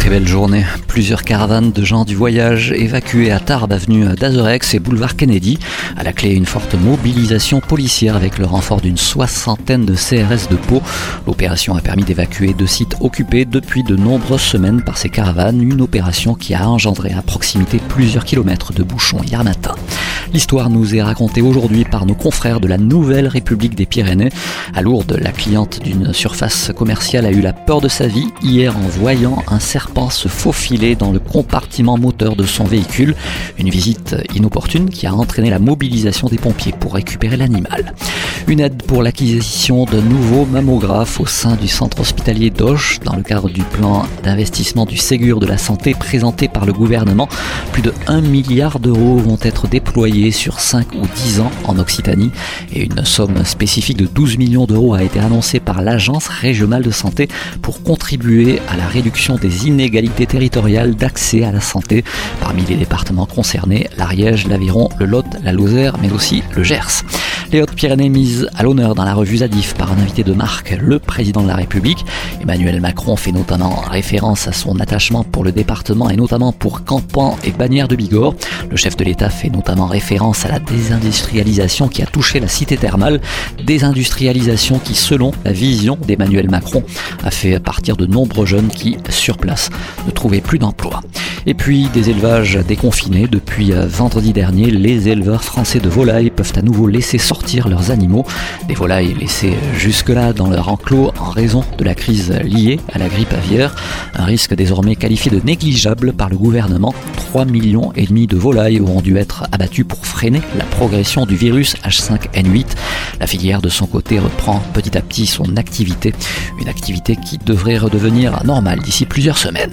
Très belle journée. Plusieurs caravanes de gens du voyage évacués à Tarbes, avenue d'Azerex et boulevard Kennedy. À la clé, une forte mobilisation policière avec le renfort d'une soixantaine de CRS de Pau. L'opération a permis d'évacuer deux sites occupés depuis de nombreuses semaines par ces caravanes. Une opération qui a engendré à proximité plusieurs kilomètres de bouchons hier matin. L'histoire nous est racontée aujourd'hui par nos confrères de la Nouvelle République des Pyrénées. À Lourdes, la cliente d'une surface commerciale a eu la peur de sa vie hier en voyant un serpent se faufiler dans le compartiment moteur de son véhicule. Une visite inopportune qui a entraîné la mobilisation des pompiers pour récupérer l'animal. Une aide pour l'acquisition d'un nouveau mammographe au sein du centre hospitalier d'Auch dans le cadre du plan d'investissement du Ségur de la santé présenté par le gouvernement. Plus de 1 milliard d'euros vont être déployés sur 5 ou 10 ans en Occitanie et une somme spécifique de 12 millions d'euros a été annoncée par l'Agence régionale de santé pour contribuer à la réduction des inégalités territoriales d'accès à la santé parmi les départements concernés, l'Ariège, l'Aveyron, le Lot, la Lozère mais aussi le Gers. Les Hautes-Pyrénées mises à l'honneur dans la revue Zadif par un invité de marque, le président de la République. Emmanuel Macron fait notamment référence à son attachement pour le département et notamment pour Campan et Bagnères de Bigorre. Le chef de l'État fait notamment référence à la désindustrialisation qui a touché la cité thermale, désindustrialisation qui, selon la vision d'Emmanuel Macron, a fait partir de nombreux jeunes qui, sur place, ne trouvaient plus d'emploi. Et puis des élevages déconfinés. Depuis euh, vendredi dernier, les éleveurs français de volailles peuvent à nouveau laisser sortir leurs animaux. Des volailles laissées jusque-là dans leur enclos en raison de la crise liée à la grippe aviaire. Un risque désormais qualifié de négligeable par le gouvernement. 3 millions et demi de volailles auront dû être abattues pour freiner la progression du virus H5N8. La filière de son côté reprend petit à petit son activité. Une activité qui devrait redevenir normale d'ici plusieurs semaines.